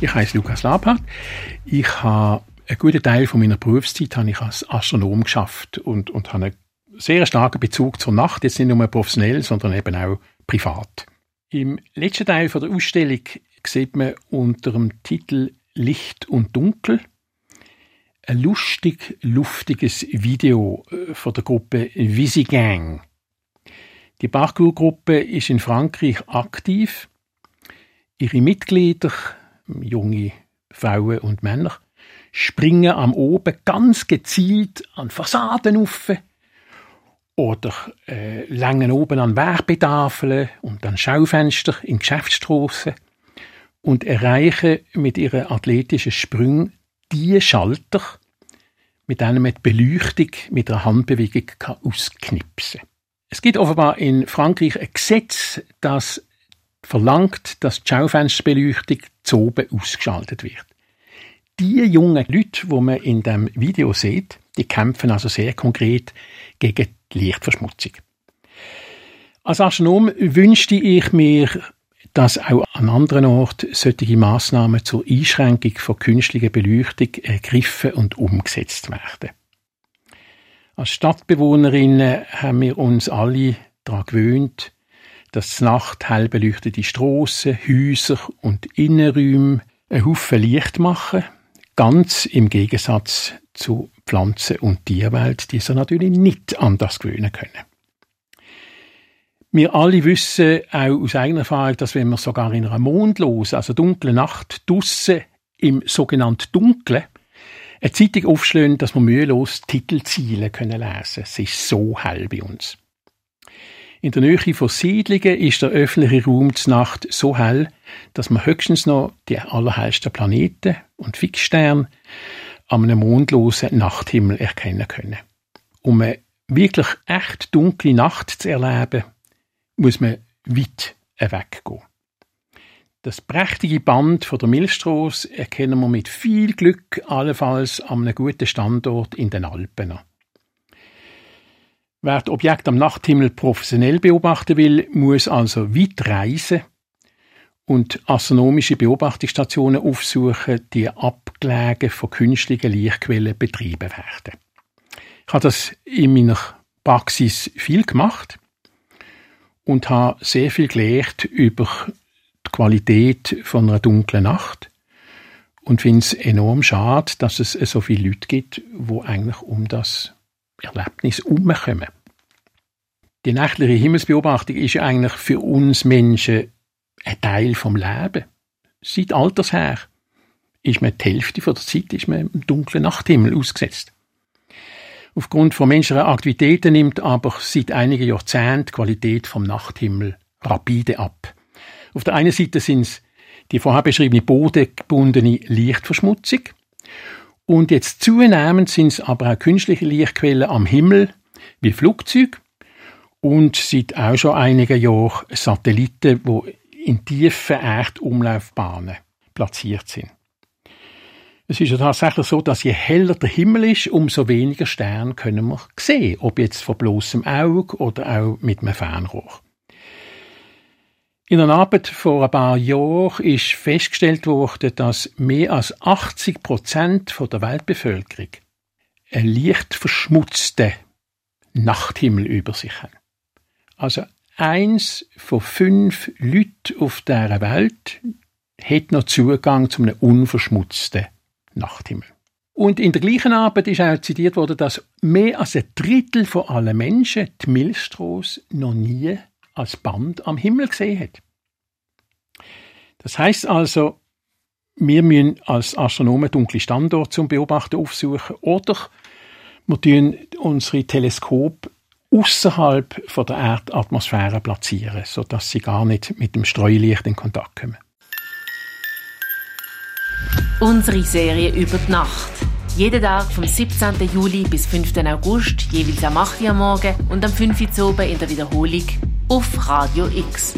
Ich heiße Lukas Labhardt. Ich habe einen guten Teil von meiner Berufszeit habe ich als Astronom geschafft und, und habe einen sehr starken Bezug zur Nacht, jetzt nicht nur professionell, sondern eben auch privat. Im letzten Teil von der Ausstellung sieht man unter dem Titel Licht und Dunkel ein lustig, luftiges Video äh, von der Gruppe Visi Gang. Die Parkour-Gruppe ist in Frankreich aktiv. Ihre Mitglieder, junge Frauen und Männer, springen am Oben ganz gezielt an Fassaden auf oder äh, längen oben an Werbetafeln und an Schaufenster in Geschäftsstrassen und erreichen mit ihren athletischen Sprüngen die Schalter, mit denen man die Beleuchtung mit einer Handbewegung ausknipsen kann. Es gibt offenbar in Frankreich ein Gesetz, das verlangt, dass die Schaufensterbeleuchtung zu oben ausgeschaltet wird. Die jungen Leute, die man in dem Video sieht, die kämpfen also sehr konkret gegen die Lichtverschmutzung. Als Astronom wünschte ich mir, dass auch an anderen Orten solche Massnahmen zur Einschränkung von künstlicher Beleuchtung ergriffen und umgesetzt werden. Als Stadtbewohnerinnen haben wir uns alle daran gewöhnt, dass Nacht hell beleuchtete Strassen, Häuser und Innenräume einen Haufen Licht machen, ganz im Gegensatz zu Pflanzen- und Tierwelt, die sich natürlich nicht an das gewöhnen können. Wir alle wissen auch aus eigener Erfahrung, dass wenn wir sogar in einer mondlosen, also dunklen Nacht draussen im sogenannten Dunklen eine Zeitung aufschlagen, dass wir mühelos Titelziele können lesen. Es ist so hell bei uns. In der Nähe von Siedlungen ist der öffentliche Raum zur Nacht so hell, dass man höchstens noch die allerhellsten Planeten und Fixsterne an einem mondlosen Nachthimmel erkennen können. Um eine wirklich echt dunkle Nacht zu erleben, muss man weit weggehen. Das prächtige Band von der Milchstrasse erkennen wir mit viel Glück allenfalls an einem guten Standort in den Alpen. Wer das Objekt am Nachthimmel professionell beobachten will, muss also weit reisen und astronomische Beobachtungsstationen aufsuchen, die abgelegen von künstlichen Lichtquellen betrieben werden. Ich habe das in meiner Praxis viel gemacht und habe sehr viel gelernt über die Qualität von einer dunklen Nacht und finde es enorm schade, dass es so viele Leute gibt, wo eigentlich um das Erlebnis herumkommen. Die nächtliche Himmelsbeobachtung ist ja eigentlich für uns Menschen ein Teil vom Leben. Seit Alters her ist man die Hälfte der Zeit ist man im dunklen Nachthimmel ausgesetzt. Aufgrund von menschlicher Aktivitäten nimmt aber seit einigen Jahrzehnten die Qualität vom Nachthimmel rapide ab. Auf der einen Seite sind es die vorher beschriebene bodengebundene Lichtverschmutzung und jetzt zunehmend sind es aber auch künstliche Lichtquellen am Himmel wie Flugzeuge und seit auch schon einigen Jahren Satelliten, die in tiefen Erdumlaufbahnen platziert sind. Es ist ja tatsächlich so, dass je heller der Himmel ist, umso weniger Sterne können wir sehen, ob jetzt von bloßem Auge oder auch mit einem Fernrohr. In einer Arbeit vor ein paar Jahren ist festgestellt worden, dass mehr als 80 Prozent der Weltbevölkerung einen leicht verschmutzten Nachthimmel über sich haben. Also eins von fünf Leuten auf dieser Welt hat noch Zugang zu einem unverschmutzten Nachthimmel. Und in der gleichen Arbeit ist auch zitiert worden, dass mehr als ein Drittel von allen Menschen die Milchstraße noch nie als Band am Himmel gesehen hat. Das heißt also, wir müssen als Astronomen dunkle Standorte zum Beobachten aufsuchen oder wir tun unsere Teleskope außerhalb der Erdatmosphäre platzieren, sodass sie gar nicht mit dem Streulicht in Kontakt kommen. Unsere Serie über die Nacht. Jeden Tag vom 17. Juli bis 5. August, jeweils am 8. Uhr morgen und am 5. Uhr in der Wiederholung auf Radio X.